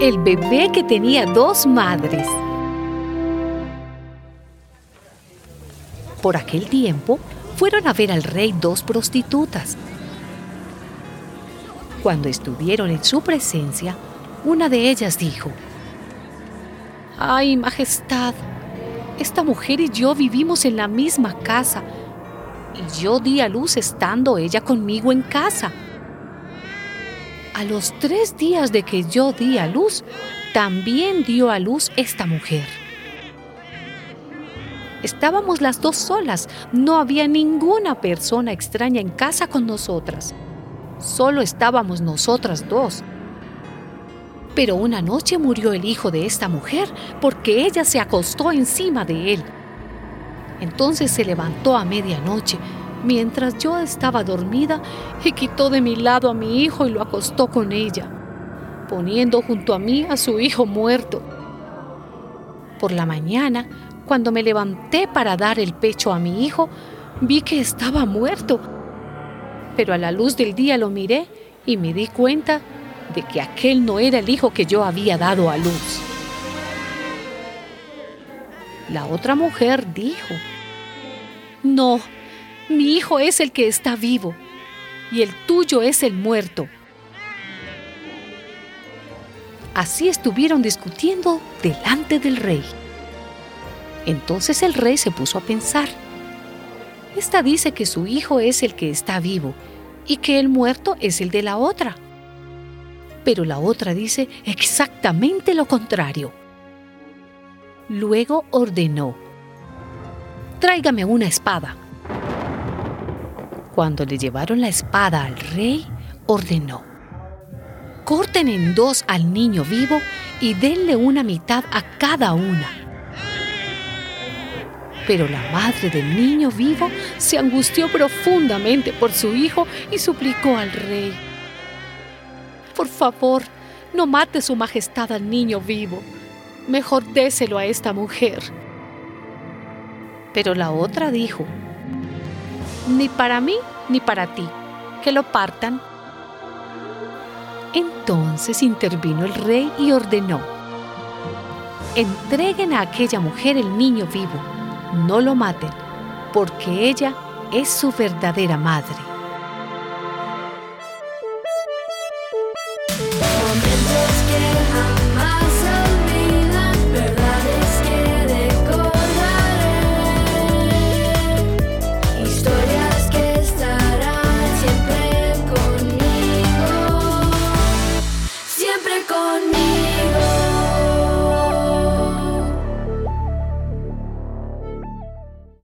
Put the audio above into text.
el bebé que tenía dos madres. Por aquel tiempo, fueron a ver al rey dos prostitutas. Cuando estuvieron en su presencia, una de ellas dijo, Ay, Majestad, esta mujer y yo vivimos en la misma casa y yo di a luz estando ella conmigo en casa. A los tres días de que yo di a luz, también dio a luz esta mujer. Estábamos las dos solas, no había ninguna persona extraña en casa con nosotras. Solo estábamos nosotras dos. Pero una noche murió el hijo de esta mujer porque ella se acostó encima de él. Entonces se levantó a medianoche, mientras yo estaba dormida, y quitó de mi lado a mi hijo y lo acostó con ella, poniendo junto a mí a su hijo muerto. Por la mañana cuando me levanté para dar el pecho a mi hijo, vi que estaba muerto. Pero a la luz del día lo miré y me di cuenta de que aquel no era el hijo que yo había dado a luz. La otra mujer dijo, no, mi hijo es el que está vivo y el tuyo es el muerto. Así estuvieron discutiendo delante del rey. Entonces el rey se puso a pensar. Esta dice que su hijo es el que está vivo y que el muerto es el de la otra. Pero la otra dice exactamente lo contrario. Luego ordenó, tráigame una espada. Cuando le llevaron la espada al rey, ordenó, corten en dos al niño vivo y denle una mitad a cada una pero la madre del niño vivo se angustió profundamente por su hijo y suplicó al rey, Por favor, no mate su majestad al niño vivo, mejor déselo a esta mujer. Pero la otra dijo, Ni para mí ni para ti, que lo partan. Entonces intervino el rey y ordenó, entreguen a aquella mujer el niño vivo no lo maten, porque ella es su verdadera madre.